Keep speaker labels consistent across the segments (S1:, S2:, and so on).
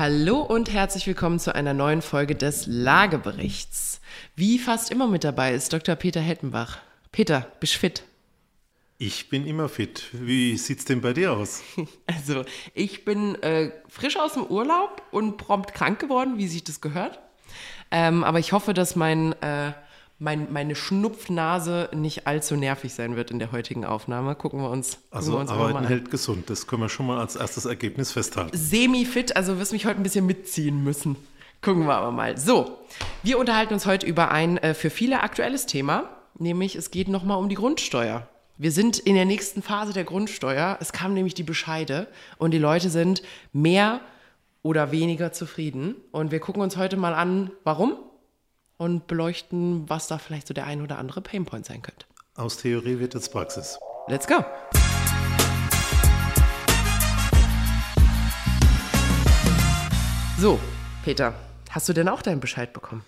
S1: Hallo und herzlich willkommen zu einer neuen Folge des Lageberichts. Wie fast immer mit dabei ist Dr. Peter Hettenbach. Peter, bist fit?
S2: Ich bin immer fit. Wie sieht's denn bei dir aus?
S1: Also, ich bin äh, frisch aus dem Urlaub und prompt krank geworden, wie sich das gehört. Ähm, aber ich hoffe, dass mein äh, mein, meine Schnupfnase nicht allzu nervig sein wird in der heutigen Aufnahme. Gucken wir uns,
S2: also
S1: wir uns
S2: Arbeiten hält gesund. Das können wir schon mal als erstes Ergebnis festhalten.
S1: Semi-fit, also wirst mich heute ein bisschen mitziehen müssen. Gucken wir aber mal. So, wir unterhalten uns heute über ein äh, für viele aktuelles Thema, nämlich es geht nochmal um die Grundsteuer. Wir sind in der nächsten Phase der Grundsteuer. Es kam nämlich die Bescheide und die Leute sind mehr oder weniger zufrieden. Und wir gucken uns heute mal an, warum und beleuchten, was da vielleicht so der ein oder andere Painpoint sein könnte.
S2: Aus Theorie wird jetzt Praxis.
S1: Let's go! So, Peter, hast du denn auch deinen Bescheid bekommen?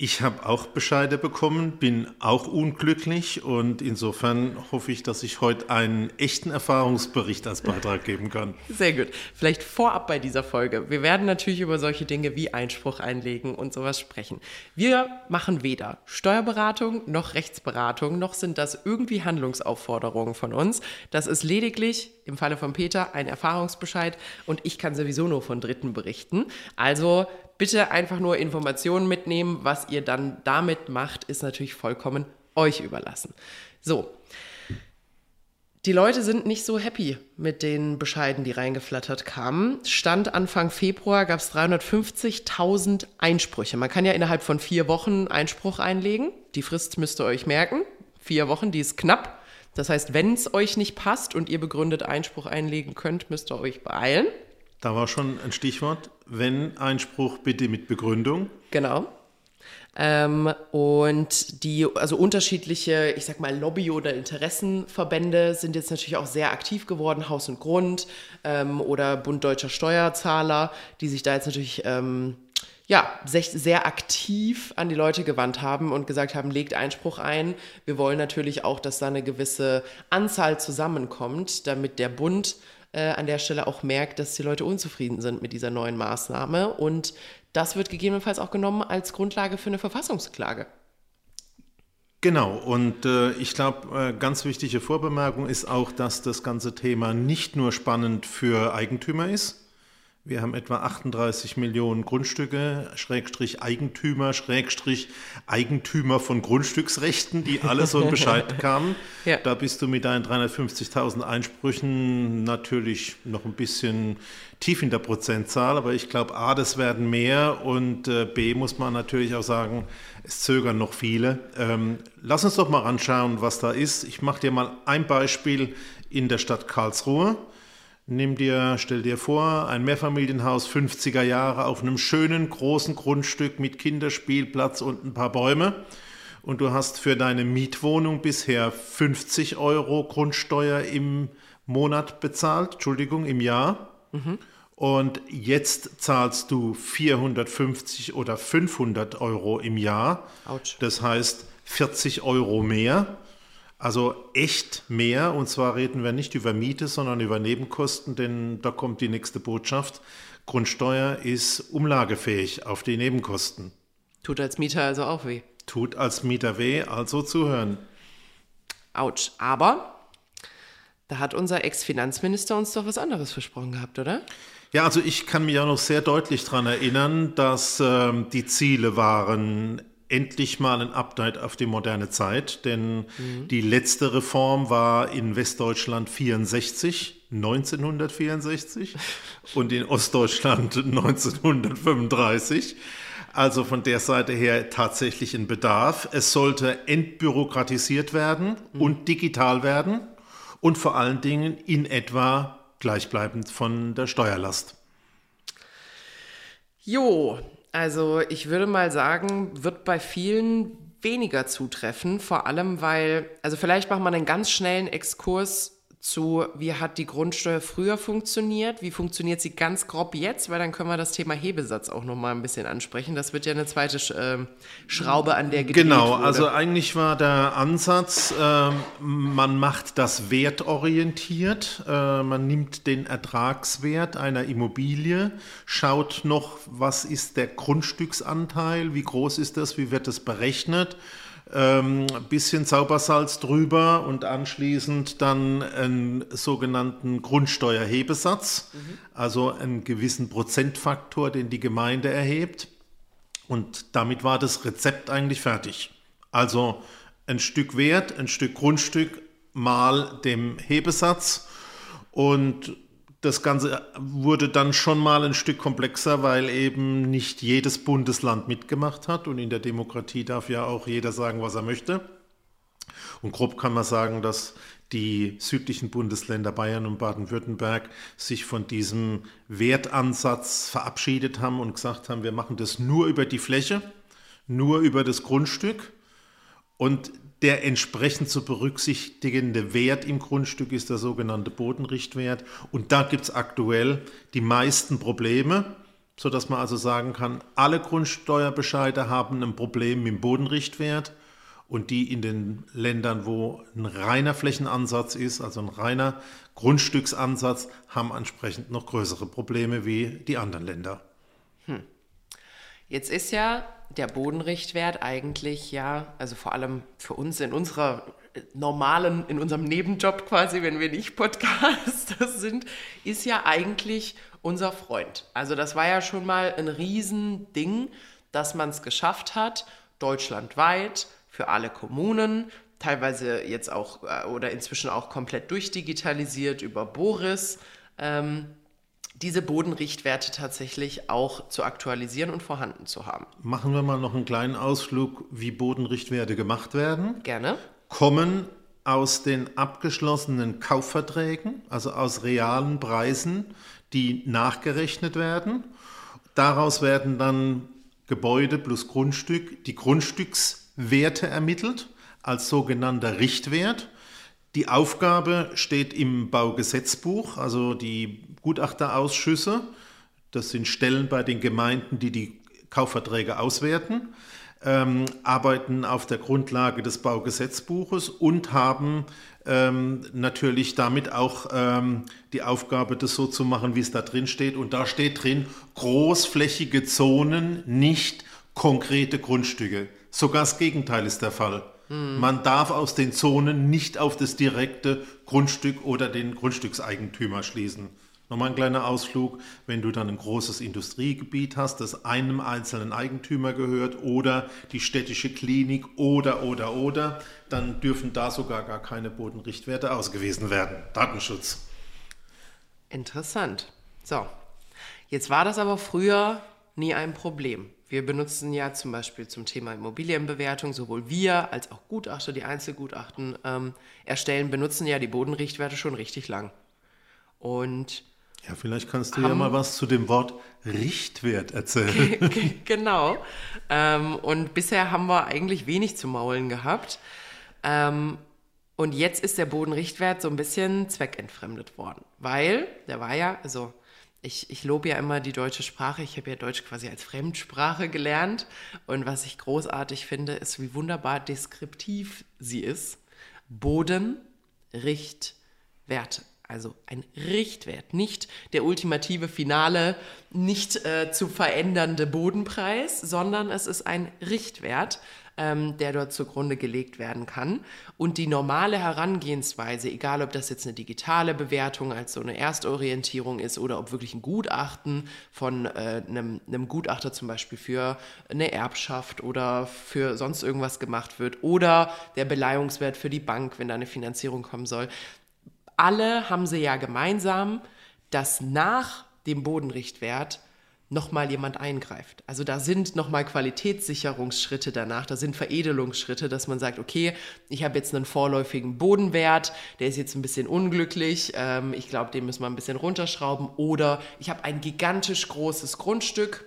S2: Ich habe auch Bescheide bekommen, bin auch unglücklich und insofern hoffe ich, dass ich heute einen echten Erfahrungsbericht als Beitrag geben kann.
S1: Sehr gut. Vielleicht vorab bei dieser Folge. Wir werden natürlich über solche Dinge wie Einspruch einlegen und sowas sprechen. Wir machen weder Steuerberatung noch Rechtsberatung, noch sind das irgendwie Handlungsaufforderungen von uns. Das ist lediglich im Falle von Peter ein Erfahrungsbescheid und ich kann sowieso nur von Dritten berichten. Also bitte einfach nur Informationen mitnehmen. Was ihr dann damit macht, ist natürlich vollkommen euch überlassen. So. Die Leute sind nicht so happy mit den Bescheiden, die reingeflattert kamen. Stand Anfang Februar gab es 350.000 Einsprüche. Man kann ja innerhalb von vier Wochen Einspruch einlegen. Die Frist müsst ihr euch merken. Vier Wochen, die ist knapp. Das heißt, wenn es euch nicht passt und ihr begründet Einspruch einlegen könnt, müsst ihr euch beeilen.
S2: Da war schon ein Stichwort. Wenn Einspruch, bitte mit Begründung.
S1: Genau. Ähm, und die, also unterschiedliche, ich sag mal, Lobby- oder Interessenverbände sind jetzt natürlich auch sehr aktiv geworden, Haus und Grund ähm, oder Bund Deutscher Steuerzahler, die sich da jetzt natürlich ähm, ja, sehr, sehr aktiv an die Leute gewandt haben und gesagt haben, legt Einspruch ein. Wir wollen natürlich auch, dass da eine gewisse Anzahl zusammenkommt, damit der Bund äh, an der Stelle auch merkt, dass die Leute unzufrieden sind mit dieser neuen Maßnahme. Und das wird gegebenenfalls auch genommen als Grundlage für eine Verfassungsklage.
S2: Genau, und äh, ich glaube, äh, ganz wichtige Vorbemerkung ist auch, dass das ganze Thema nicht nur spannend für Eigentümer ist, wir haben etwa 38 Millionen Grundstücke, Schrägstrich Eigentümer, Schrägstrich Eigentümer von Grundstücksrechten, die alle so einen Bescheid bekamen. Ja. Da bist du mit deinen 350.000 Einsprüchen natürlich noch ein bisschen tief in der Prozentzahl, aber ich glaube, A, das werden mehr und äh, B, muss man natürlich auch sagen, es zögern noch viele. Ähm, lass uns doch mal anschauen, was da ist. Ich mache dir mal ein Beispiel in der Stadt Karlsruhe. Nimm dir, stell dir vor, ein Mehrfamilienhaus 50er Jahre auf einem schönen großen Grundstück mit Kinderspielplatz und ein paar Bäume. Und du hast für deine Mietwohnung bisher 50 Euro Grundsteuer im Monat bezahlt, Entschuldigung, im Jahr. Mhm. Und jetzt zahlst du 450 oder 500 Euro im Jahr. Autsch. Das heißt 40 Euro mehr. Also echt mehr, und zwar reden wir nicht über Miete, sondern über Nebenkosten, denn da kommt die nächste Botschaft. Grundsteuer ist umlagefähig auf die Nebenkosten.
S1: Tut als Mieter also auch weh.
S2: Tut als Mieter weh, also zuhören.
S1: Autsch. Aber da hat unser Ex-Finanzminister uns doch was anderes versprochen gehabt, oder?
S2: Ja, also ich kann mich auch noch sehr deutlich daran erinnern, dass ähm, die Ziele waren endlich mal ein Update auf die moderne Zeit, denn mhm. die letzte Reform war in Westdeutschland 64, 1964 und in Ostdeutschland 1935. Also von der Seite her tatsächlich ein Bedarf. Es sollte entbürokratisiert werden mhm. und digital werden und vor allen Dingen in etwa gleichbleibend von der Steuerlast.
S1: Jo, also ich würde mal sagen, wird bei vielen weniger zutreffen, vor allem weil, also vielleicht macht man einen ganz schnellen Exkurs zu, wie hat die Grundsteuer früher funktioniert, wie funktioniert sie ganz grob jetzt, weil dann können wir das Thema Hebesatz auch noch mal ein bisschen ansprechen. Das wird ja eine zweite äh, Schraube, an der
S2: gedreht Genau, wurde. also eigentlich war der Ansatz, äh, man macht das wertorientiert, äh, man nimmt den Ertragswert einer Immobilie, schaut noch, was ist der Grundstücksanteil, wie groß ist das, wie wird das berechnet ähm, bisschen Zaubersalz drüber und anschließend dann einen sogenannten Grundsteuerhebesatz, mhm. also einen gewissen Prozentfaktor, den die Gemeinde erhebt. Und damit war das Rezept eigentlich fertig. Also ein Stück Wert, ein Stück Grundstück mal dem Hebesatz und das Ganze wurde dann schon mal ein Stück komplexer, weil eben nicht jedes Bundesland mitgemacht hat und in der Demokratie darf ja auch jeder sagen, was er möchte. Und grob kann man sagen, dass die südlichen Bundesländer Bayern und Baden-Württemberg sich von diesem Wertansatz verabschiedet haben und gesagt haben, wir machen das nur über die Fläche, nur über das Grundstück. Und der entsprechend zu berücksichtigende Wert im Grundstück ist der sogenannte Bodenrichtwert. Und da gibt es aktuell die meisten Probleme, sodass man also sagen kann, alle Grundsteuerbescheide haben ein Problem mit dem Bodenrichtwert. Und die in den Ländern, wo ein reiner Flächenansatz ist, also ein reiner Grundstücksansatz, haben entsprechend noch größere Probleme wie die anderen Länder. Hm.
S1: Jetzt ist ja der Bodenrichtwert eigentlich ja, also vor allem für uns in unserer normalen, in unserem Nebenjob quasi, wenn wir nicht Podcaster sind, ist ja eigentlich unser Freund. Also das war ja schon mal ein Riesending, dass man es geschafft hat, deutschlandweit für alle Kommunen, teilweise jetzt auch äh, oder inzwischen auch komplett durchdigitalisiert über Boris, ähm, diese Bodenrichtwerte tatsächlich auch zu aktualisieren und vorhanden zu haben.
S2: Machen wir mal noch einen kleinen Ausflug, wie Bodenrichtwerte gemacht werden.
S1: Gerne.
S2: Kommen aus den abgeschlossenen Kaufverträgen, also aus realen Preisen, die nachgerechnet werden. Daraus werden dann Gebäude plus Grundstück, die Grundstückswerte ermittelt als sogenannter Richtwert. Die Aufgabe steht im Baugesetzbuch, also die Gutachterausschüsse. Das sind Stellen bei den Gemeinden, die die Kaufverträge auswerten, ähm, arbeiten auf der Grundlage des Baugesetzbuches und haben ähm, natürlich damit auch ähm, die Aufgabe, das so zu machen, wie es da drin steht. Und da steht drin, großflächige Zonen, nicht konkrete Grundstücke. Sogar das Gegenteil ist der Fall. Man darf aus den Zonen nicht auf das direkte Grundstück oder den Grundstückseigentümer schließen. Nochmal ein kleiner Ausflug, wenn du dann ein großes Industriegebiet hast, das einem einzelnen Eigentümer gehört oder die städtische Klinik oder, oder, oder, dann dürfen da sogar gar keine Bodenrichtwerte ausgewiesen werden. Datenschutz.
S1: Interessant. So, jetzt war das aber früher nie ein Problem. Wir benutzen ja zum Beispiel zum Thema Immobilienbewertung, sowohl wir als auch Gutachter, die Einzelgutachten ähm, erstellen, benutzen ja die Bodenrichtwerte schon richtig lang. Und
S2: ja, vielleicht kannst du ja mal was zu dem Wort Richtwert erzählen.
S1: genau. Ähm, und bisher haben wir eigentlich wenig zu maulen gehabt. Ähm, und jetzt ist der Bodenrichtwert so ein bisschen zweckentfremdet worden, weil der war ja, also ich, ich lobe ja immer die deutsche Sprache. Ich habe ja Deutsch quasi als Fremdsprache gelernt. Und was ich großartig finde, ist, wie wunderbar deskriptiv sie ist. Boden, Richt, Werte. Also ein Richtwert, nicht der ultimative finale, nicht äh, zu verändernde Bodenpreis, sondern es ist ein Richtwert, ähm, der dort zugrunde gelegt werden kann. Und die normale Herangehensweise, egal ob das jetzt eine digitale Bewertung als so eine Erstorientierung ist oder ob wirklich ein Gutachten von äh, einem, einem Gutachter zum Beispiel für eine Erbschaft oder für sonst irgendwas gemacht wird oder der Beleihungswert für die Bank, wenn da eine Finanzierung kommen soll, alle haben sie ja gemeinsam, dass nach dem Bodenrichtwert nochmal jemand eingreift. Also da sind nochmal Qualitätssicherungsschritte danach, da sind Veredelungsschritte, dass man sagt, okay, ich habe jetzt einen vorläufigen Bodenwert, der ist jetzt ein bisschen unglücklich, ähm, ich glaube, den müssen wir ein bisschen runterschrauben oder ich habe ein gigantisch großes Grundstück,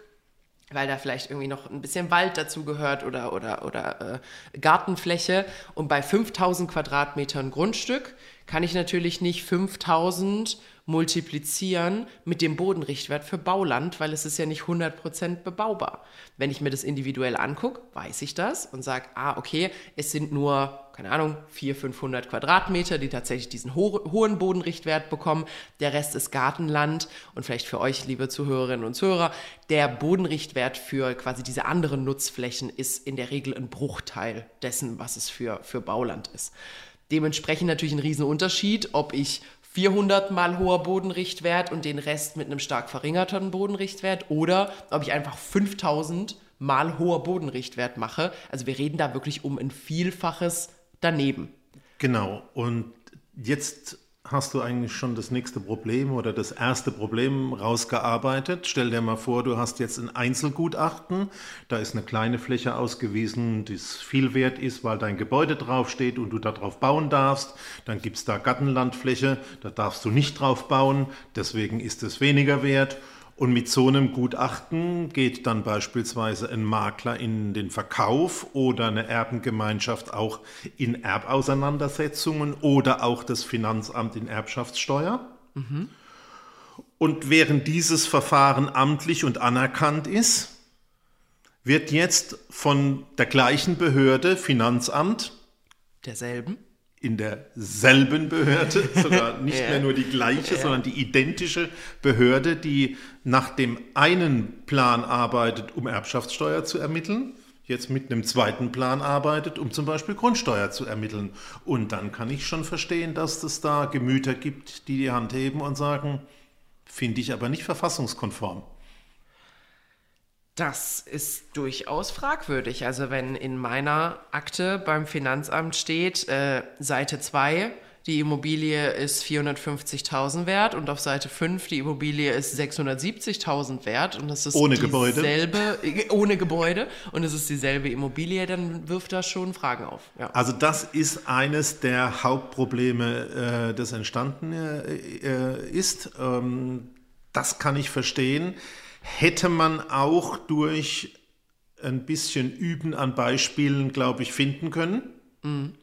S1: weil da vielleicht irgendwie noch ein bisschen Wald dazu gehört oder, oder, oder äh, Gartenfläche. Und bei 5000 Quadratmetern Grundstück kann ich natürlich nicht 5000 multiplizieren mit dem Bodenrichtwert für Bauland, weil es ist ja nicht 100% bebaubar. Wenn ich mir das individuell angucke, weiß ich das und sage, ah, okay, es sind nur, keine Ahnung, 400, 500 Quadratmeter, die tatsächlich diesen ho hohen Bodenrichtwert bekommen. Der Rest ist Gartenland und vielleicht für euch, liebe Zuhörerinnen und Zuhörer, der Bodenrichtwert für quasi diese anderen Nutzflächen ist in der Regel ein Bruchteil dessen, was es für, für Bauland ist. Dementsprechend natürlich ein Riesenunterschied, ob ich 400 mal hoher Bodenrichtwert und den Rest mit einem stark verringerten Bodenrichtwert oder ob ich einfach 5000 mal hoher Bodenrichtwert mache. Also wir reden da wirklich um ein Vielfaches daneben.
S2: Genau. Und jetzt hast du eigentlich schon das nächste Problem oder das erste Problem rausgearbeitet. Stell dir mal vor, du hast jetzt ein Einzelgutachten, da ist eine kleine Fläche ausgewiesen, die viel wert ist, weil dein Gebäude draufsteht und du darauf bauen darfst. Dann gibt es da Gartenlandfläche, da darfst du nicht drauf bauen, deswegen ist es weniger wert. Und mit so einem Gutachten geht dann beispielsweise ein Makler in den Verkauf oder eine Erbengemeinschaft auch in Erbauseinandersetzungen oder auch das Finanzamt in Erbschaftssteuer. Mhm. Und während dieses Verfahren amtlich und anerkannt ist, wird jetzt von der gleichen Behörde, Finanzamt,
S1: derselben,
S2: in derselben Behörde, sogar nicht ja. mehr nur die gleiche, ja. sondern die identische Behörde, die nach dem einen Plan arbeitet, um Erbschaftssteuer zu ermitteln, jetzt mit einem zweiten Plan arbeitet, um zum Beispiel Grundsteuer zu ermitteln. Und dann kann ich schon verstehen, dass es da Gemüter gibt, die die Hand heben und sagen, finde ich aber nicht verfassungskonform.
S1: Das ist durchaus fragwürdig. Also wenn in meiner Akte beim Finanzamt steht, äh, Seite 2, die Immobilie ist 450.000 wert und auf Seite 5 die Immobilie ist 670.000 wert und das ist
S2: ohne
S1: Gebäude. ohne Gebäude und es ist dieselbe Immobilie, dann wirft das schon Fragen auf.
S2: Ja. Also das ist eines der Hauptprobleme, äh, das entstanden äh, äh ist. Ähm, das kann ich verstehen hätte man auch durch ein bisschen Üben an Beispielen, glaube ich, finden können. Mhm.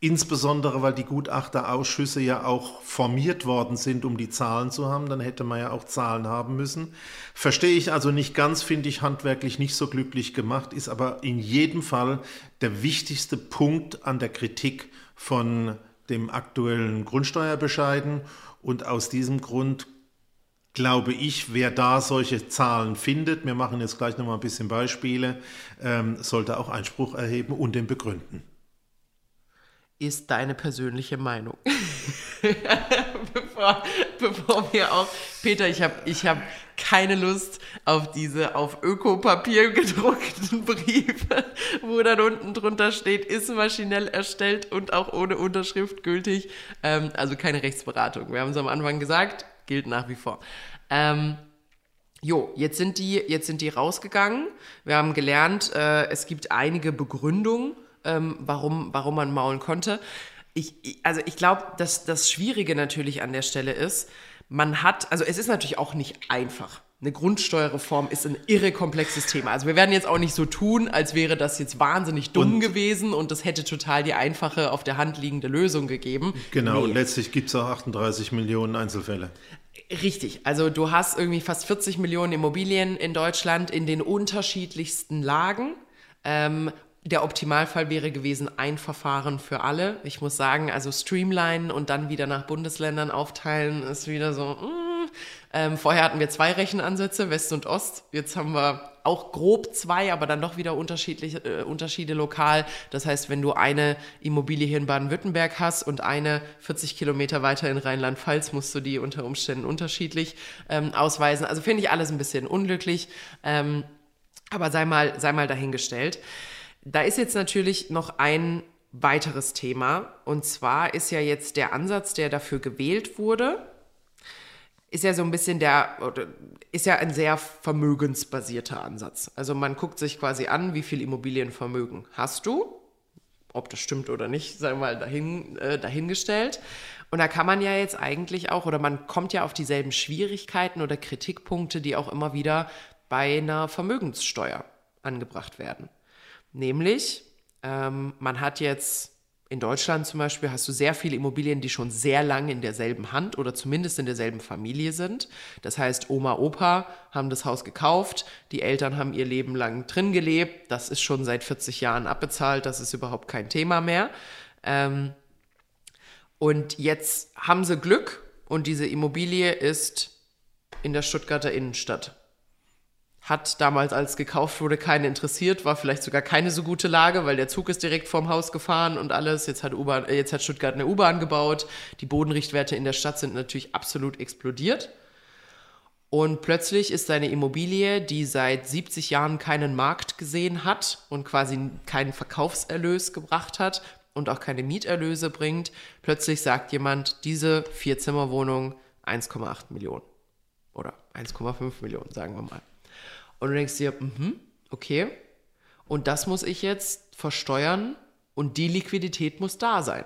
S2: Insbesondere, weil die Gutachterausschüsse ja auch formiert worden sind, um die Zahlen zu haben. Dann hätte man ja auch Zahlen haben müssen. Verstehe ich also nicht ganz, finde ich handwerklich nicht so glücklich gemacht, ist aber in jedem Fall der wichtigste Punkt an der Kritik von dem aktuellen Grundsteuerbescheiden. Und aus diesem Grund glaube ich, wer da solche Zahlen findet, wir machen jetzt gleich nochmal ein bisschen Beispiele, ähm, sollte auch Einspruch erheben und den begründen.
S1: Ist deine persönliche Meinung. bevor, bevor wir auch, Peter, ich habe ich hab keine Lust auf diese auf Ökopapier gedruckten Briefe, wo dann unten drunter steht, ist maschinell erstellt und auch ohne Unterschrift gültig. Ähm, also keine Rechtsberatung. Wir haben es am Anfang gesagt, gilt nach wie vor. Ähm, Jo, jetzt sind die, jetzt sind die rausgegangen. Wir haben gelernt, äh, es gibt einige Begründungen, ähm, warum, warum man maulen konnte. Ich, also ich glaube, dass das Schwierige natürlich an der Stelle ist, man hat, also es ist natürlich auch nicht einfach. Eine Grundsteuerreform ist ein irre komplexes Thema. Also wir werden jetzt auch nicht so tun, als wäre das jetzt wahnsinnig dumm und gewesen und das hätte total die einfache, auf der Hand liegende Lösung gegeben.
S2: Genau, nee. letztlich gibt es auch 38 Millionen Einzelfälle.
S1: Richtig, also du hast irgendwie fast 40 Millionen Immobilien in Deutschland in den unterschiedlichsten Lagen. Ähm, der Optimalfall wäre gewesen, ein Verfahren für alle. Ich muss sagen, also streamlinen und dann wieder nach Bundesländern aufteilen ist wieder so. Mm. Ähm, vorher hatten wir zwei Rechenansätze, West und Ost. Jetzt haben wir auch grob zwei, aber dann doch wieder unterschiedliche äh, Unterschiede lokal. Das heißt, wenn du eine Immobilie hier in Baden-Württemberg hast und eine 40 Kilometer weiter in Rheinland-Pfalz, musst du die unter Umständen unterschiedlich ähm, ausweisen. Also finde ich alles ein bisschen unglücklich, ähm, aber sei mal, sei mal dahingestellt. Da ist jetzt natürlich noch ein weiteres Thema und zwar ist ja jetzt der Ansatz, der dafür gewählt wurde, ist ja so ein bisschen der, ist ja ein sehr vermögensbasierter Ansatz. Also man guckt sich quasi an, wie viel Immobilienvermögen hast du. Ob das stimmt oder nicht, sei mal dahin, äh, dahingestellt. Und da kann man ja jetzt eigentlich auch, oder man kommt ja auf dieselben Schwierigkeiten oder Kritikpunkte, die auch immer wieder bei einer Vermögenssteuer angebracht werden. Nämlich, ähm, man hat jetzt in Deutschland zum Beispiel hast du sehr viele Immobilien, die schon sehr lange in derselben Hand oder zumindest in derselben Familie sind. Das heißt, Oma, Opa haben das Haus gekauft, die Eltern haben ihr Leben lang drin gelebt, das ist schon seit 40 Jahren abbezahlt, das ist überhaupt kein Thema mehr. Ähm, und jetzt haben sie Glück und diese Immobilie ist in der Stuttgarter Innenstadt hat damals, als gekauft wurde, keinen interessiert, war vielleicht sogar keine so gute Lage, weil der Zug ist direkt vorm Haus gefahren und alles. Jetzt hat, U-Bahn, äh, jetzt hat Stuttgart eine U-Bahn gebaut. Die Bodenrichtwerte in der Stadt sind natürlich absolut explodiert. Und plötzlich ist seine Immobilie, die seit 70 Jahren keinen Markt gesehen hat und quasi keinen Verkaufserlös gebracht hat und auch keine Mieterlöse bringt, plötzlich sagt jemand, diese Vierzimmerwohnung 1,8 Millionen oder 1,5 Millionen, sagen wir mal. Und du denkst dir, mhm, okay. Und das muss ich jetzt versteuern und die Liquidität muss da sein.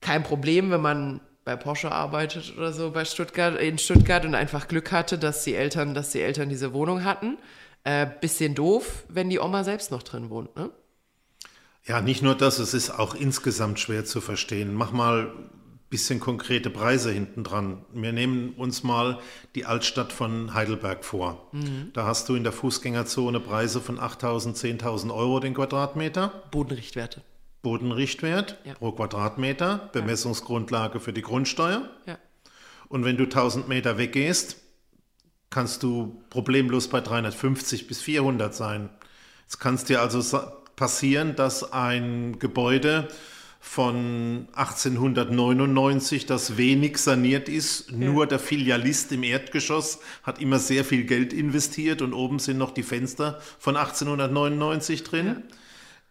S1: Kein Problem, wenn man bei Porsche arbeitet oder so bei Stuttgart, in Stuttgart und einfach Glück hatte, dass die Eltern, dass die Eltern diese Wohnung hatten. Äh, bisschen doof, wenn die Oma selbst noch drin wohnt, ne?
S2: Ja, nicht nur das, es ist auch insgesamt schwer zu verstehen. Mach mal bisschen konkrete Preise hinten dran. Wir nehmen uns mal die Altstadt von Heidelberg vor. Mhm. Da hast du in der Fußgängerzone Preise von 8.000, 10.000 Euro den Quadratmeter.
S1: Bodenrichtwerte.
S2: Bodenrichtwert ja. pro Quadratmeter, Bemessungsgrundlage für die Grundsteuer. Ja. Und wenn du 1000 Meter weggehst, kannst du problemlos bei 350 bis 400 sein. Es kann dir also passieren, dass ein Gebäude von 1899, das wenig saniert ist. Ja. Nur der Filialist im Erdgeschoss hat immer sehr viel Geld investiert und oben sind noch die Fenster von 1899 drin. Ja.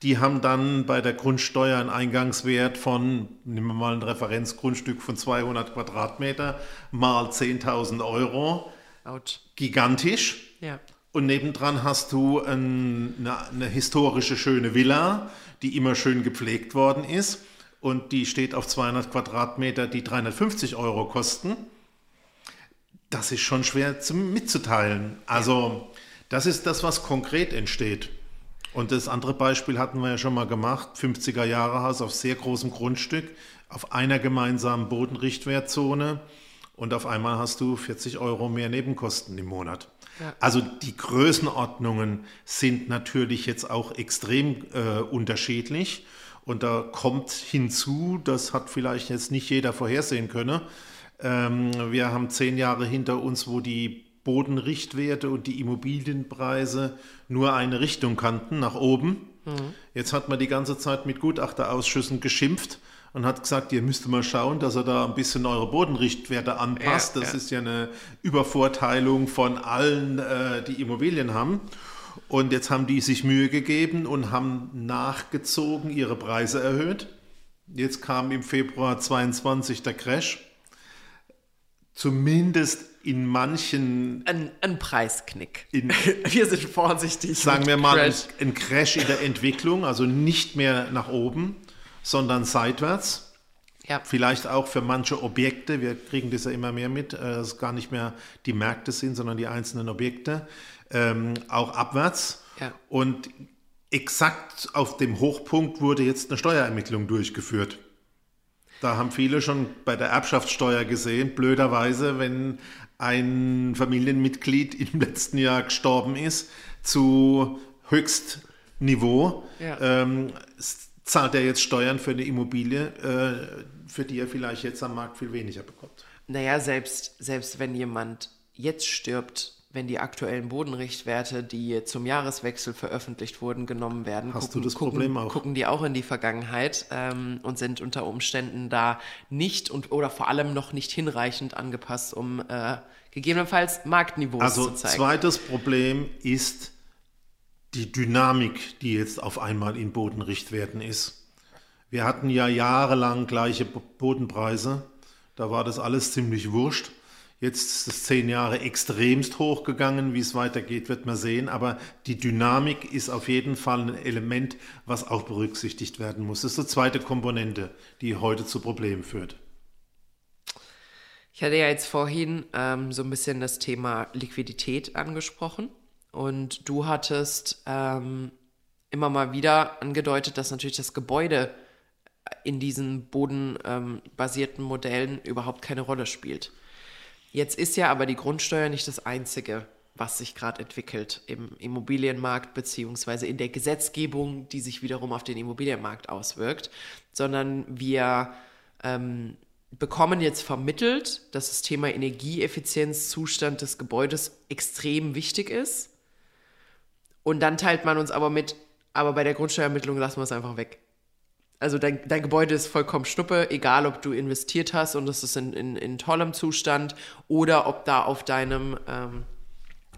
S2: Die haben dann bei der Grundsteuer einen Eingangswert von, nehmen wir mal ein Referenzgrundstück von 200 Quadratmeter mal 10.000 Euro. Out. Gigantisch. Ja. Und nebendran hast du ein, eine, eine historische schöne Villa die immer schön gepflegt worden ist und die steht auf 200 Quadratmeter, die 350 Euro kosten. Das ist schon schwer zum, mitzuteilen. Also das ist das, was konkret entsteht. Und das andere Beispiel hatten wir ja schon mal gemacht, 50er Jahre Haus auf sehr großem Grundstück, auf einer gemeinsamen Bodenrichtwertzone und auf einmal hast du 40 Euro mehr Nebenkosten im Monat. Also die Größenordnungen sind natürlich jetzt auch extrem äh, unterschiedlich. Und da kommt hinzu, das hat vielleicht jetzt nicht jeder vorhersehen können. Ähm, wir haben zehn Jahre hinter uns, wo die Bodenrichtwerte und die Immobilienpreise nur eine Richtung kannten, nach oben. Mhm. Jetzt hat man die ganze Zeit mit Gutachterausschüssen geschimpft und hat gesagt, ihr müsst mal schauen, dass ihr da ein bisschen eure Bodenrichtwerte anpasst. Ja, das ja. ist ja eine Übervorteilung von allen, äh, die Immobilien haben. Und jetzt haben die sich Mühe gegeben und haben nachgezogen, ihre Preise erhöht. Jetzt kam im Februar 22 der Crash. Zumindest in manchen.
S1: Ein, ein Preisknick. In, wir sind vorsichtig.
S2: Sagen wir mal, Crash. Ein, ein Crash in der Entwicklung, also nicht mehr nach oben sondern seitwärts. Ja. Vielleicht auch für manche Objekte, wir kriegen das ja immer mehr mit, äh, dass es gar nicht mehr die Märkte sind, sondern die einzelnen Objekte, ähm, auch abwärts. Ja. Und exakt auf dem Hochpunkt wurde jetzt eine Steuerermittlung durchgeführt. Da haben viele schon bei der Erbschaftssteuer gesehen, blöderweise, wenn ein Familienmitglied im letzten Jahr gestorben ist, zu Höchstniveau. Ja. Ähm, zahlt er jetzt Steuern für eine Immobilie, äh, für die er vielleicht jetzt am Markt viel weniger bekommt.
S1: Naja, selbst, selbst wenn jemand jetzt stirbt, wenn die aktuellen Bodenrichtwerte, die zum Jahreswechsel veröffentlicht wurden, genommen werden,
S2: Hast gucken, du das Problem
S1: gucken,
S2: auch?
S1: gucken die auch in die Vergangenheit ähm, und sind unter Umständen da nicht und oder vor allem noch nicht hinreichend angepasst, um äh, gegebenenfalls Marktniveaus
S2: also
S1: zu zeigen.
S2: Also zweites Problem ist die Dynamik, die jetzt auf einmal in Bodenrichtwerten ist. Wir hatten ja jahrelang gleiche Bodenpreise, da war das alles ziemlich wurscht. Jetzt ist es zehn Jahre extremst hochgegangen. Wie es weitergeht, wird man sehen. Aber die Dynamik ist auf jeden Fall ein Element, was auch berücksichtigt werden muss. Das ist die zweite Komponente, die heute zu Problemen führt.
S1: Ich hatte ja jetzt vorhin ähm, so ein bisschen das Thema Liquidität angesprochen und du hattest ähm, immer mal wieder angedeutet, dass natürlich das Gebäude in diesen bodenbasierten Modellen überhaupt keine Rolle spielt. Jetzt ist ja aber die Grundsteuer nicht das Einzige, was sich gerade entwickelt im Immobilienmarkt beziehungsweise in der Gesetzgebung, die sich wiederum auf den Immobilienmarkt auswirkt, sondern wir ähm, bekommen jetzt vermittelt, dass das Thema Energieeffizienzzustand des Gebäudes extrem wichtig ist. Und dann teilt man uns aber mit, aber bei der Grundsteuerermittlung lassen wir es einfach weg. Also dein, dein Gebäude ist vollkommen schnuppe, egal ob du investiert hast und es ist in, in, in tollem Zustand oder ob da auf deinem, ähm,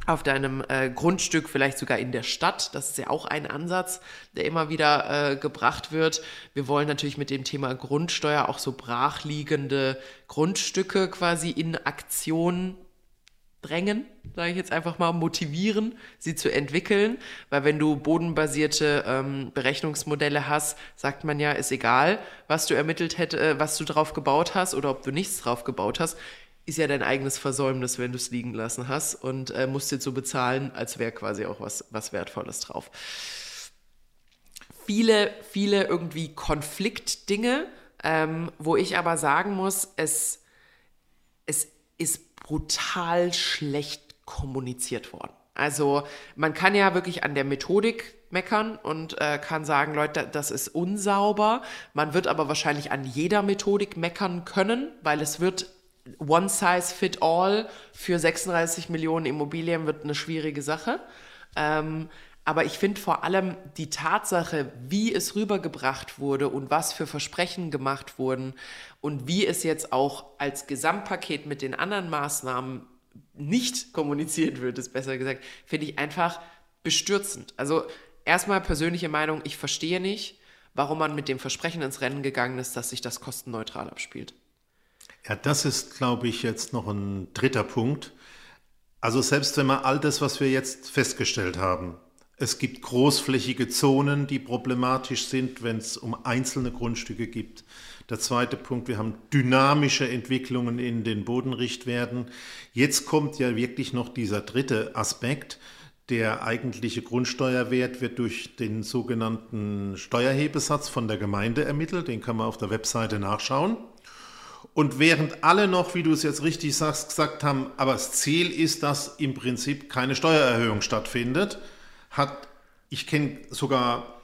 S1: auf deinem äh, Grundstück, vielleicht sogar in der Stadt, das ist ja auch ein Ansatz, der immer wieder äh, gebracht wird. Wir wollen natürlich mit dem Thema Grundsteuer auch so brachliegende Grundstücke quasi in Aktion drängen, sage ich jetzt einfach mal, motivieren, sie zu entwickeln. Weil wenn du bodenbasierte ähm, Berechnungsmodelle hast, sagt man ja, ist egal, was du ermittelt hätte, äh, was du drauf gebaut hast oder ob du nichts drauf gebaut hast, ist ja dein eigenes Versäumnis, wenn du es liegen lassen hast und äh, musst jetzt so bezahlen, als wäre quasi auch was, was Wertvolles drauf. Viele, viele irgendwie Konfliktdinge, ähm, wo ich aber sagen muss, es, es ist brutal schlecht kommuniziert worden. Also man kann ja wirklich an der Methodik meckern und äh, kann sagen, Leute, das ist unsauber. Man wird aber wahrscheinlich an jeder Methodik meckern können, weil es wird One Size Fit All für 36 Millionen Immobilien wird eine schwierige Sache. Ähm, aber ich finde vor allem die Tatsache, wie es rübergebracht wurde und was für Versprechen gemacht wurden und wie es jetzt auch als Gesamtpaket mit den anderen Maßnahmen nicht kommuniziert wird, ist besser gesagt, finde ich einfach bestürzend. Also erstmal persönliche Meinung, ich verstehe nicht, warum man mit dem Versprechen ins Rennen gegangen ist, dass sich das kostenneutral abspielt.
S2: Ja, das ist, glaube ich, jetzt noch ein dritter Punkt. Also selbst wenn man all das, was wir jetzt festgestellt haben, es gibt großflächige Zonen, die problematisch sind, wenn es um einzelne Grundstücke geht. Der zweite Punkt, wir haben dynamische Entwicklungen in den Bodenrichtwerten. Jetzt kommt ja wirklich noch dieser dritte Aspekt. Der eigentliche Grundsteuerwert wird durch den sogenannten Steuerhebesatz von der Gemeinde ermittelt. Den kann man auf der Webseite nachschauen. Und während alle noch, wie du es jetzt richtig sagst, gesagt haben, aber das Ziel ist, dass im Prinzip keine Steuererhöhung stattfindet, hat, ich kenne sogar,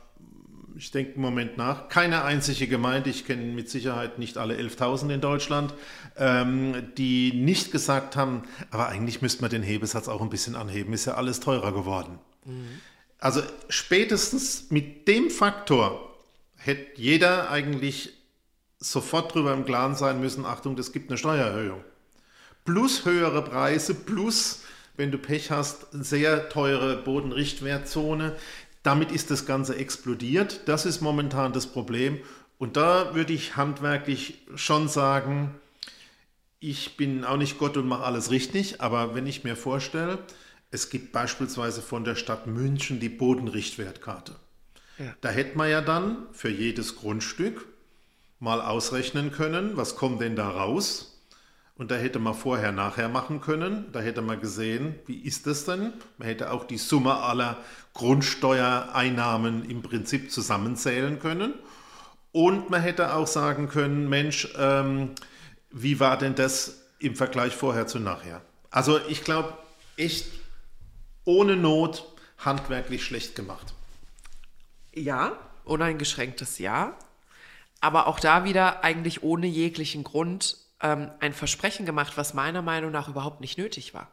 S2: ich denke im Moment nach, keine einzige Gemeinde, ich kenne mit Sicherheit nicht alle 11.000 in Deutschland, ähm, die nicht gesagt haben, aber eigentlich müsste man den Hebesatz auch ein bisschen anheben, ist ja alles teurer geworden. Mhm. Also spätestens mit dem Faktor hätte jeder eigentlich sofort darüber im Klaren sein müssen, Achtung, das gibt eine Steuererhöhung. Plus höhere Preise, plus wenn du Pech hast, sehr teure Bodenrichtwertzone. Damit ist das Ganze explodiert. Das ist momentan das Problem. Und da würde ich handwerklich schon sagen, ich bin auch nicht Gott und mache alles richtig, aber wenn ich mir vorstelle, es gibt beispielsweise von der Stadt München die Bodenrichtwertkarte. Ja. Da hätte man ja dann für jedes Grundstück mal ausrechnen können, was kommt denn da raus? Und da hätte man vorher, nachher machen können. Da hätte man gesehen, wie ist das denn? Man hätte auch die Summe aller Grundsteuereinnahmen im Prinzip zusammenzählen können. Und man hätte auch sagen können, Mensch, ähm, wie war denn das im Vergleich vorher zu nachher? Also ich glaube, echt ohne Not handwerklich schlecht gemacht.
S1: Ja, uneingeschränktes Ja. Aber auch da wieder eigentlich ohne jeglichen Grund ähm, ein Versprechen gemacht, was meiner Meinung nach überhaupt nicht nötig war.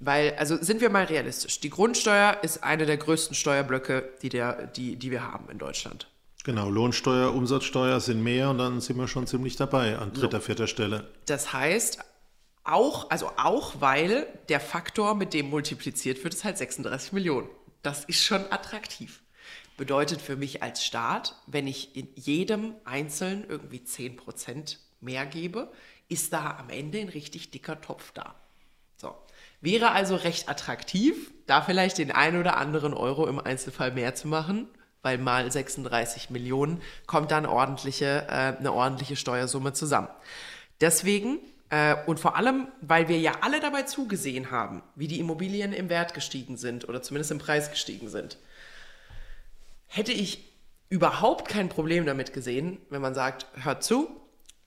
S1: Weil, also sind wir mal realistisch, die Grundsteuer ist eine der größten Steuerblöcke, die, der, die, die wir haben in Deutschland.
S2: Genau, Lohnsteuer, Umsatzsteuer sind mehr und dann sind wir schon ziemlich dabei an dritter, so. vierter Stelle.
S1: Das heißt, auch, also auch weil der Faktor, mit dem multipliziert wird, ist halt 36 Millionen. Das ist schon attraktiv. Bedeutet für mich als Staat, wenn ich in jedem Einzelnen irgendwie 10 Prozent mehr gebe, ist da am Ende ein richtig dicker Topf da. So. Wäre also recht attraktiv, da vielleicht den ein oder anderen Euro im Einzelfall mehr zu machen, weil mal 36 Millionen kommt dann ordentliche, äh, eine ordentliche Steuersumme zusammen. Deswegen Äh, und vor allem, weil wir ja alle dabei zugesehen haben, wie die Immobilien im Wert gestiegen sind oder zumindest im Preis gestiegen sind, hätte ich überhaupt kein Problem damit gesehen, wenn man sagt, hört zu,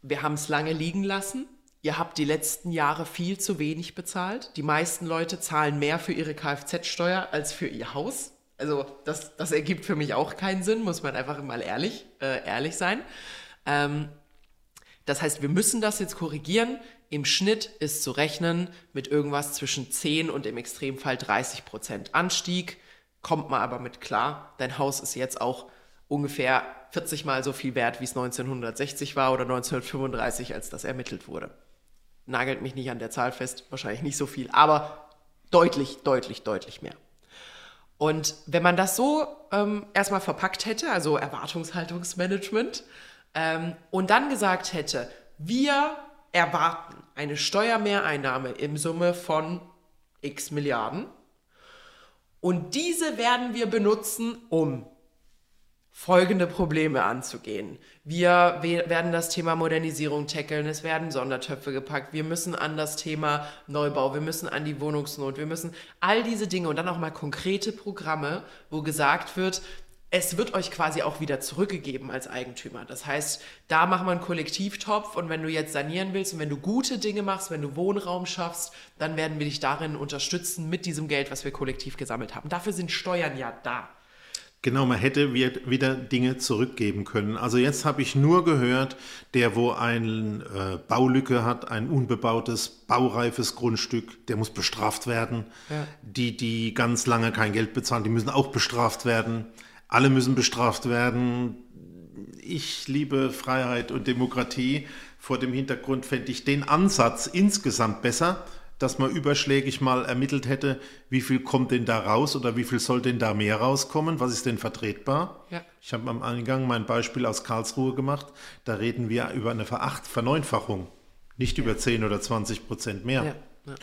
S1: wir haben es lange liegen lassen, ihr habt die letzten Jahre viel zu wenig bezahlt. Die meisten Leute zahlen mehr für ihre Kfz-Steuer als für ihr Haus. Also das, das ergibt für mich auch keinen Sinn, muss man einfach mal ehrlich, äh, ehrlich sein. Ähm, das heißt, wir müssen das jetzt korrigieren. Im Schnitt ist zu rechnen mit irgendwas zwischen 10 und im Extremfall 30 Prozent Anstieg. Kommt man aber mit klar. Dein Haus ist jetzt auch ungefähr 40 mal so viel wert, wie es 1960 war oder 1935, als das ermittelt wurde. Nagelt mich nicht an der Zahl fest, wahrscheinlich nicht so viel, aber deutlich, deutlich, deutlich mehr. Und wenn man das so ähm, erstmal verpackt hätte, also Erwartungshaltungsmanagement, ähm, und dann gesagt hätte, wir erwarten eine Steuermehreinnahme im Summe von x Milliarden und diese werden wir benutzen, um folgende Probleme anzugehen. Wir werden das Thema Modernisierung tackeln, es werden Sondertöpfe gepackt, wir müssen an das Thema Neubau, wir müssen an die Wohnungsnot, wir müssen all diese Dinge und dann auch mal konkrete Programme, wo gesagt wird, es wird euch quasi auch wieder zurückgegeben als Eigentümer. Das heißt, da machen wir einen Kollektivtopf und wenn du jetzt sanieren willst und wenn du gute Dinge machst, wenn du Wohnraum schaffst, dann werden wir dich darin unterstützen mit diesem Geld, was wir kollektiv gesammelt haben. Dafür sind Steuern ja da.
S2: Genau, man hätte wieder Dinge zurückgeben können. Also jetzt habe ich nur gehört, der, wo eine äh, Baulücke hat, ein unbebautes, baureifes Grundstück, der muss bestraft werden. Ja. Die, die ganz lange kein Geld bezahlen, die müssen auch bestraft werden. Alle müssen bestraft werden. Ich liebe Freiheit und Demokratie. Vor dem Hintergrund fände ich den Ansatz insgesamt besser dass man überschlägig mal ermittelt hätte, wie viel kommt denn da raus oder wie viel soll denn da mehr rauskommen, was ist denn vertretbar. Ja. Ich habe am Eingang mein Beispiel aus Karlsruhe gemacht, da reden wir über eine Veracht Verneunfachung, nicht ja. über 10 oder 20 Prozent mehr. Ja.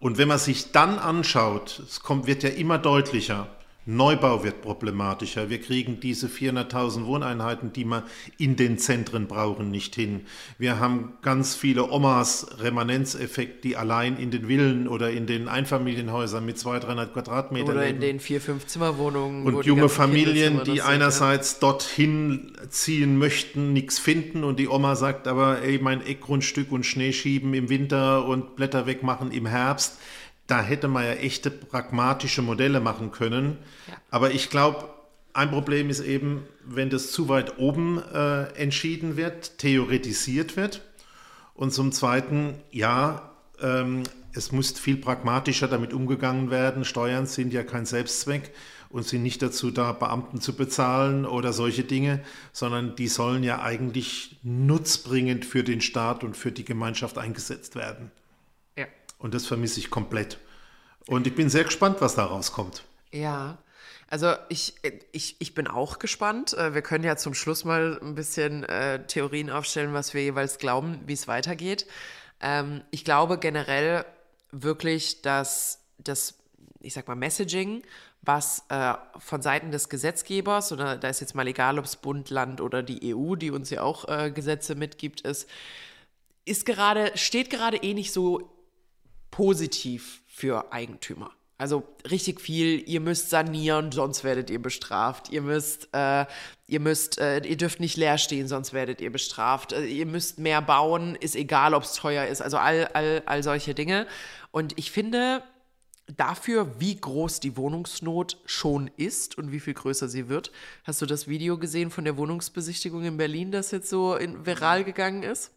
S2: Und wenn man sich dann anschaut, es kommt, wird ja immer deutlicher, Neubau wird problematischer. Wir kriegen diese 400.000 Wohneinheiten, die wir in den Zentren brauchen, nicht hin. Wir haben ganz viele Omas, Remanenzeffekt, die allein in den Villen oder in den Einfamilienhäusern mit 200, 300 Quadratmetern
S1: Oder in den vier, fünf Zimmerwohnungen.
S2: Und junge Familien, die einerseits ja. dorthin ziehen möchten, nichts finden und die Oma sagt aber, ey, mein Eckgrundstück und Schnee schieben im Winter und Blätter wegmachen im Herbst da hätte man ja echte pragmatische Modelle machen können. Ja. Aber ich glaube, ein Problem ist eben, wenn das zu weit oben äh, entschieden wird, theoretisiert wird. Und zum Zweiten, ja, ähm, es muss viel pragmatischer damit umgegangen werden. Steuern sind ja kein Selbstzweck und sind nicht dazu da, Beamten zu bezahlen oder solche Dinge, sondern die sollen ja eigentlich nutzbringend für den Staat und für die Gemeinschaft eingesetzt werden. Und das vermisse ich komplett. Und ich bin sehr gespannt, was da rauskommt.
S1: Ja, also ich, ich, ich bin auch gespannt. Äh, wir können ja zum Schluss mal ein bisschen äh, Theorien aufstellen, was wir jeweils glauben, wie es weitergeht. Ähm, ich glaube generell wirklich, dass das, ich sag mal, Messaging, was äh, von Seiten des Gesetzgebers, oder da ist jetzt mal egal, ob es Bund, Land oder die EU, die uns ja auch äh, Gesetze mitgibt, ist, ist gerade, steht gerade eh nicht so positiv für Eigentümer. Also richtig viel, ihr müsst sanieren, sonst werdet ihr bestraft. Ihr müsst, äh, ihr müsst, äh, ihr dürft nicht leer stehen, sonst werdet ihr bestraft. Äh, ihr müsst mehr bauen, ist egal, ob es teuer ist. Also all, all, all solche Dinge. Und ich finde, dafür, wie groß die Wohnungsnot schon ist und wie viel größer sie wird, hast du das Video gesehen von der Wohnungsbesichtigung in Berlin, das jetzt so in, viral gegangen ist?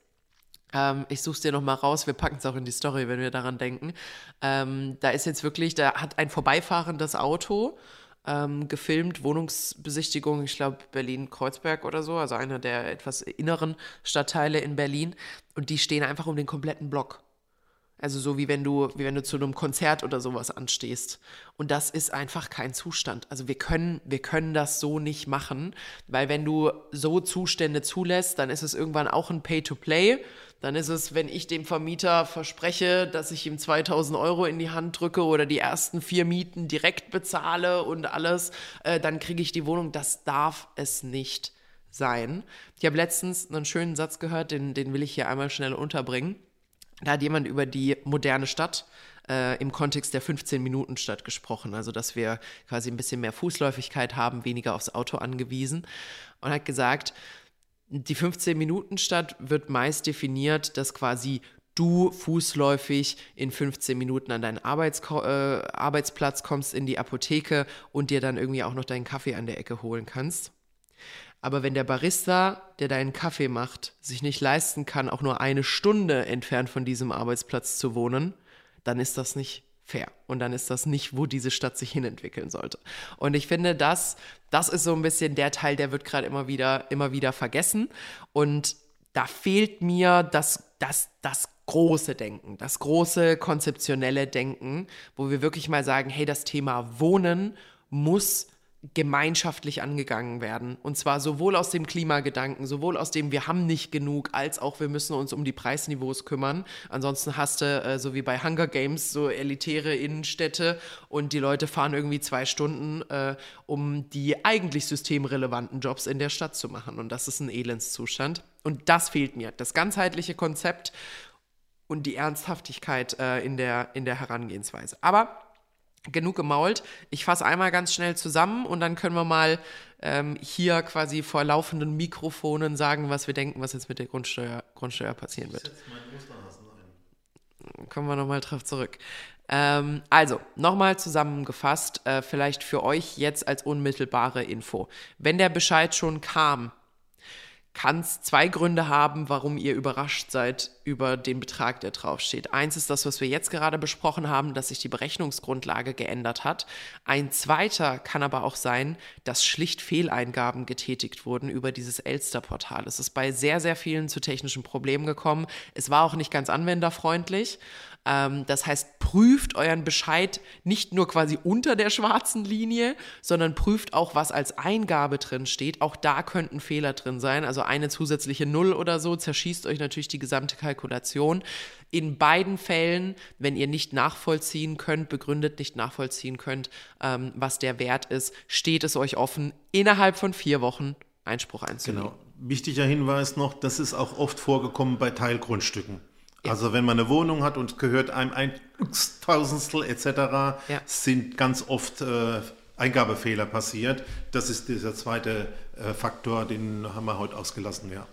S1: Ähm, ich suche es dir nochmal raus, wir packen es auch in die Story, wenn wir daran denken. Ähm, da ist jetzt wirklich, da hat ein vorbeifahrendes Auto ähm, gefilmt, Wohnungsbesichtigung, ich glaube Berlin-Kreuzberg oder so, also einer der etwas inneren Stadtteile in Berlin. Und die stehen einfach um den kompletten Block. Also so wie wenn du, wie wenn du zu einem Konzert oder sowas anstehst. Und das ist einfach kein Zustand. Also wir können, wir können das so nicht machen, weil wenn du so Zustände zulässt, dann ist es irgendwann auch ein Pay-to-Play. Dann ist es, wenn ich dem Vermieter verspreche, dass ich ihm 2000 Euro in die Hand drücke oder die ersten vier Mieten direkt bezahle und alles, äh, dann kriege ich die Wohnung. Das darf es nicht sein. Ich habe letztens einen schönen Satz gehört, den, den will ich hier einmal schnell unterbringen. Da hat jemand über die moderne Stadt äh, im Kontext der 15-Minuten-Stadt gesprochen. Also, dass wir quasi ein bisschen mehr Fußläufigkeit haben, weniger aufs Auto angewiesen. Und hat gesagt, die 15-Minuten-Stadt wird meist definiert, dass quasi du fußläufig in 15 Minuten an deinen Arbeits äh, Arbeitsplatz kommst, in die Apotheke und dir dann irgendwie auch noch deinen Kaffee an der Ecke holen kannst. Aber wenn der Barista, der deinen Kaffee macht, sich nicht leisten kann, auch nur eine Stunde entfernt von diesem Arbeitsplatz zu wohnen, dann ist das nicht fair. Und dann ist das nicht, wo diese Stadt sich hinentwickeln sollte. Und ich finde, das, das ist so ein bisschen der Teil, der wird gerade immer wieder, immer wieder vergessen. Und da fehlt mir das, das, das große Denken, das große konzeptionelle Denken, wo wir wirklich mal sagen, hey, das Thema Wohnen muss gemeinschaftlich angegangen werden. Und zwar sowohl aus dem Klimagedanken, sowohl aus dem wir haben nicht genug, als auch wir müssen uns um die Preisniveaus kümmern. Ansonsten hast du, äh, so wie bei Hunger Games, so elitäre Innenstädte und die Leute fahren irgendwie zwei Stunden, äh, um die eigentlich systemrelevanten Jobs in der Stadt zu machen. Und das ist ein Elendszustand. Und das fehlt mir. Das ganzheitliche Konzept und die Ernsthaftigkeit äh, in, der, in der Herangehensweise. Aber genug gemault. Ich fasse einmal ganz schnell zusammen und dann können wir mal ähm, hier quasi vor laufenden Mikrofonen sagen, was wir denken, was jetzt mit der Grundsteuer, Grundsteuer passieren wird. Kommen wir nochmal drauf zurück. Ähm, also, nochmal zusammengefasst, äh, vielleicht für euch jetzt als unmittelbare Info. Wenn der Bescheid schon kam, kann es zwei Gründe haben, warum ihr überrascht seid über den Betrag, der draufsteht. Eins ist das, was wir jetzt gerade besprochen haben, dass sich die Berechnungsgrundlage geändert hat. Ein zweiter kann aber auch sein, dass schlicht Fehleingaben getätigt wurden über dieses Elster-Portal. Es ist bei sehr, sehr vielen zu technischen Problemen gekommen. Es war auch nicht ganz anwenderfreundlich ähm, das heißt, prüft euren Bescheid nicht nur quasi unter der schwarzen Linie, sondern prüft auch, was als Eingabe drin steht. Auch da könnten Fehler drin sein. Also eine zusätzliche Null oder so zerschießt euch natürlich die gesamte Kalkulation. In beiden Fällen, wenn ihr nicht nachvollziehen könnt, begründet nicht nachvollziehen könnt, ähm, was der Wert ist, steht es euch offen, innerhalb von vier Wochen Einspruch einzulegen. Genau.
S2: Wichtiger Hinweis noch, das ist auch oft vorgekommen bei Teilgrundstücken. Also wenn man eine Wohnung hat und gehört einem ein Tausendstel etc., ja. sind ganz oft äh, Eingabefehler passiert. Das ist dieser zweite äh, Faktor, den haben wir heute ausgelassen, ja.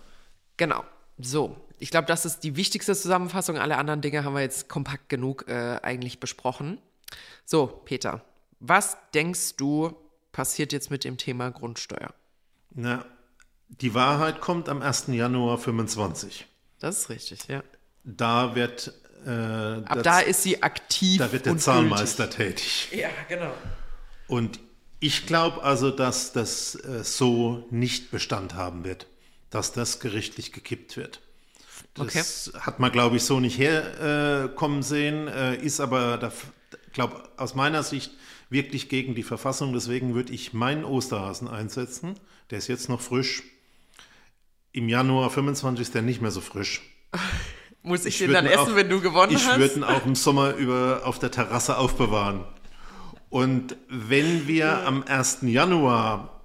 S1: Genau. So, ich glaube, das ist die wichtigste Zusammenfassung. Alle anderen Dinge haben wir jetzt kompakt genug äh, eigentlich besprochen. So, Peter, was denkst du passiert jetzt mit dem Thema Grundsteuer?
S2: Na, die Wahrheit kommt am 1. Januar 25.
S1: Das ist richtig, ja
S2: da wird.
S1: Äh, Ab das, da ist sie aktiv.
S2: Da wird der Zahlmeister gültig. tätig.
S1: Ja, genau.
S2: Und ich glaube also, dass das äh, so nicht Bestand haben wird, dass das gerichtlich gekippt wird. Das okay. hat man, glaube ich, so nicht herkommen äh, sehen, äh, ist aber, glaube aus meiner Sicht wirklich gegen die Verfassung. Deswegen würde ich meinen Osterhasen einsetzen. Der ist jetzt noch frisch. Im Januar 25 ist der nicht mehr so frisch.
S1: Muss ich, ich den dann essen, auch, wenn du gewonnen
S2: ich
S1: hast?
S2: Ich würde ihn auch im Sommer über, auf der Terrasse aufbewahren. Und wenn wir ja. am 1. Januar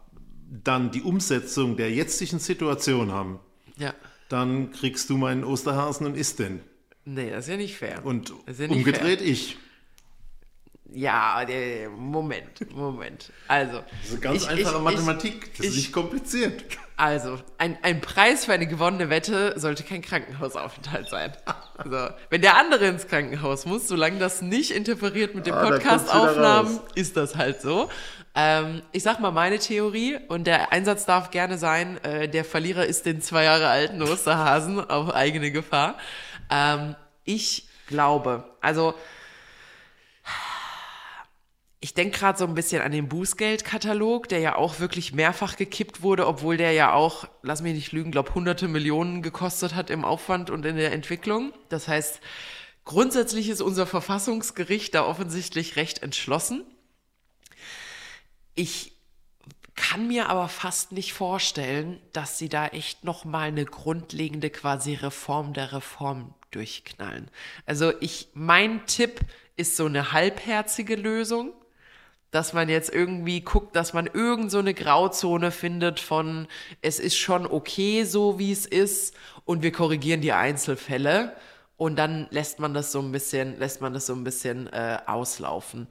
S2: dann die Umsetzung der jetzigen Situation haben, ja. dann kriegst du meinen Osterhasen und isst den.
S1: Nee, das ist ja nicht fair.
S2: Und
S1: ja
S2: nicht umgedreht fair. ich.
S1: Ja, Moment, Moment. Also.
S2: Das ist ganz ich, einfache ich, Mathematik. Das ich, ist nicht kompliziert.
S1: Also, ein, ein Preis für eine gewonnene Wette sollte kein Krankenhausaufenthalt sein. Also, wenn der andere ins Krankenhaus muss, solange das nicht interferiert mit den ah, Podcast-Aufnahmen, ist das halt so. Ähm, ich sag mal meine Theorie und der Einsatz darf gerne sein, äh, der Verlierer ist den zwei Jahre alten Osterhasen auf eigene Gefahr. Ähm, ich glaube, also ich denke gerade so ein bisschen an den Bußgeldkatalog, der ja auch wirklich mehrfach gekippt wurde, obwohl der ja auch, lass mich nicht lügen, glaube hunderte Millionen gekostet hat im Aufwand und in der Entwicklung. Das heißt, grundsätzlich ist unser Verfassungsgericht da offensichtlich recht entschlossen. Ich kann mir aber fast nicht vorstellen, dass sie da echt noch mal eine grundlegende quasi Reform der Reform durchknallen. Also ich mein Tipp ist so eine halbherzige Lösung, dass man jetzt irgendwie guckt, dass man irgend so eine Grauzone findet von, es ist schon okay so, wie es ist und wir korrigieren die Einzelfälle und dann lässt man das so ein bisschen, lässt man das so ein bisschen äh, auslaufen.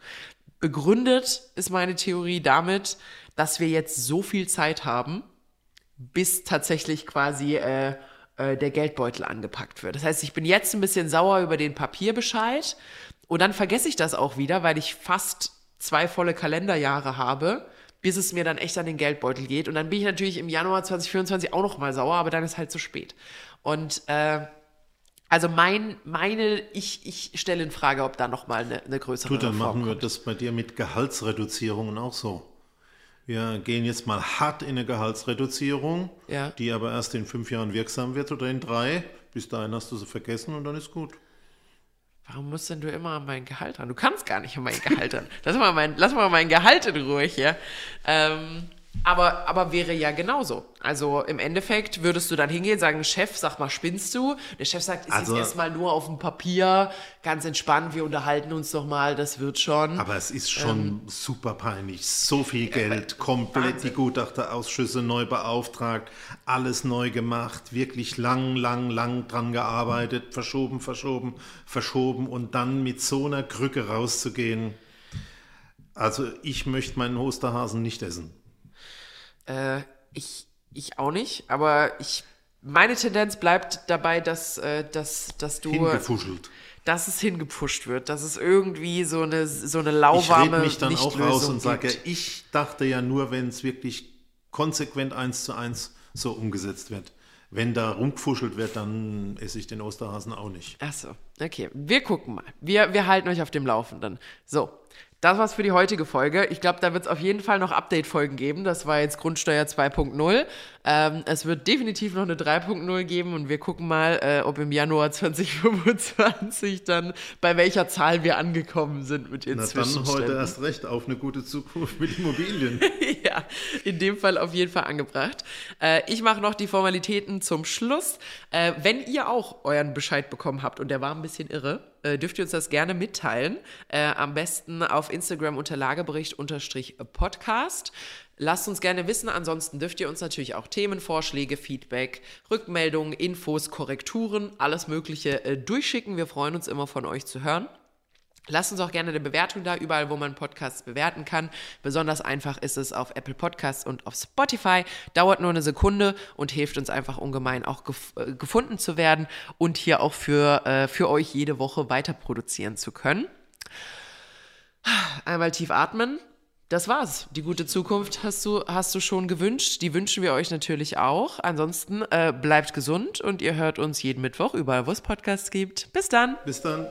S1: Begründet ist meine Theorie damit, dass wir jetzt so viel Zeit haben, bis tatsächlich quasi äh, äh, der Geldbeutel angepackt wird. Das heißt, ich bin jetzt ein bisschen sauer über den Papierbescheid und dann vergesse ich das auch wieder, weil ich fast zwei volle Kalenderjahre habe, bis es mir dann echt an den Geldbeutel geht. Und dann bin ich natürlich im Januar 2024 auch noch mal sauer, aber dann ist halt zu spät. Und äh, also mein, meine, ich, ich stelle in Frage, ob da noch mal eine, eine größere
S2: Gut, dann machen wir das bei dir mit Gehaltsreduzierungen auch so. Wir gehen jetzt mal hart in eine Gehaltsreduzierung,
S1: Ja.
S2: die aber erst in fünf Jahren wirksam wird oder in drei. Bis dahin hast du sie vergessen und dann ist gut.
S1: Warum musst denn du immer an mein Gehalt ran? Du kannst gar nicht an mein Gehalt ran. Lass mal mein, lass mal mein Gehalt in Ruhe hier. Ähm, aber, aber wäre ja genauso. Also im Endeffekt würdest du dann hingehen, sagen, Chef, sag mal, spinnst du? Der Chef sagt, ist
S2: Also-
S1: jetzt erstmal nur auf dem Papier, ganz entspannt, wir unterhalten uns doch mal, das wird schon.
S2: Aber es ist schon super peinlich. So viel Geld, komplett
S1: Wahnsinn.
S2: die Gutachterausschüsse neu beauftragt, alles neu gemacht, wirklich lang, lang, lang dran gearbeitet, verschoben, verschoben, verschoben und dann mit so einer Krücke rauszugehen. Also ich möchte meinen Osterhasen nicht essen.
S1: Äh, ich, ich auch nicht, aber ich, meine Tendenz bleibt dabei, dass, äh, dass, dass du,
S2: Hingefuschelt.
S1: dass es hingepusht wird, dass es irgendwie so eine, so eine
S2: Ich
S1: lauwarme
S2: rede mich dann auch raus und sage,
S1: gibt.
S2: ich dachte ja nur, wenn es wirklich konsequent eins zu eins so umgesetzt wird. Wenn da rumgefuschelt wird, dann esse ich den Osterhasen auch nicht.
S1: Ach so, okay. Wir gucken mal. Wir, wir halten euch auf dem Laufenden. So, das war's für die heutige Folge. Ich glaube, da wird es auf jeden Fall noch Update-Folgen geben. Das war jetzt Grundsteuer 2.0. Ähm, es wird definitiv noch eine 3.0 geben und wir gucken mal, äh, ob im Januar 2025 dann bei welcher Zahl wir angekommen sind mit den
S2: Na dann heute erst recht auf eine gute Zukunft mit Immobilien.
S1: ja, in dem Fall auf jeden Fall angebracht. Äh, ich mache noch die Formalitäten zum Schluss. Äh, wenn ihr auch euren Bescheid bekommen habt und der war ein bisschen irre, äh, dürft ihr uns das gerne mitteilen. Äh, am besten auf Instagram unter Lagebericht-Podcast. Lasst uns gerne wissen. Ansonsten dürft ihr uns natürlich auch Themenvorschläge, Feedback, Rückmeldungen, Infos, Korrekturen, alles Mögliche äh, durchschicken. Wir freuen uns immer von euch zu hören. Lasst uns auch gerne eine Bewertung da, überall, wo man Podcasts bewerten kann. Besonders einfach ist es auf Apple Podcasts und auf Spotify. Dauert nur eine Sekunde und hilft uns einfach ungemein, auch gef äh, gefunden zu werden und hier auch für, äh, für euch jede Woche weiter produzieren zu können. Einmal tief atmen. Das war's. Die gute Zukunft hast du, hast du schon gewünscht. Die wünschen wir euch natürlich auch. Ansonsten äh, bleibt gesund und ihr hört uns jeden Mittwoch überall, wo es Podcasts gibt. Bis dann.
S2: Bis dann.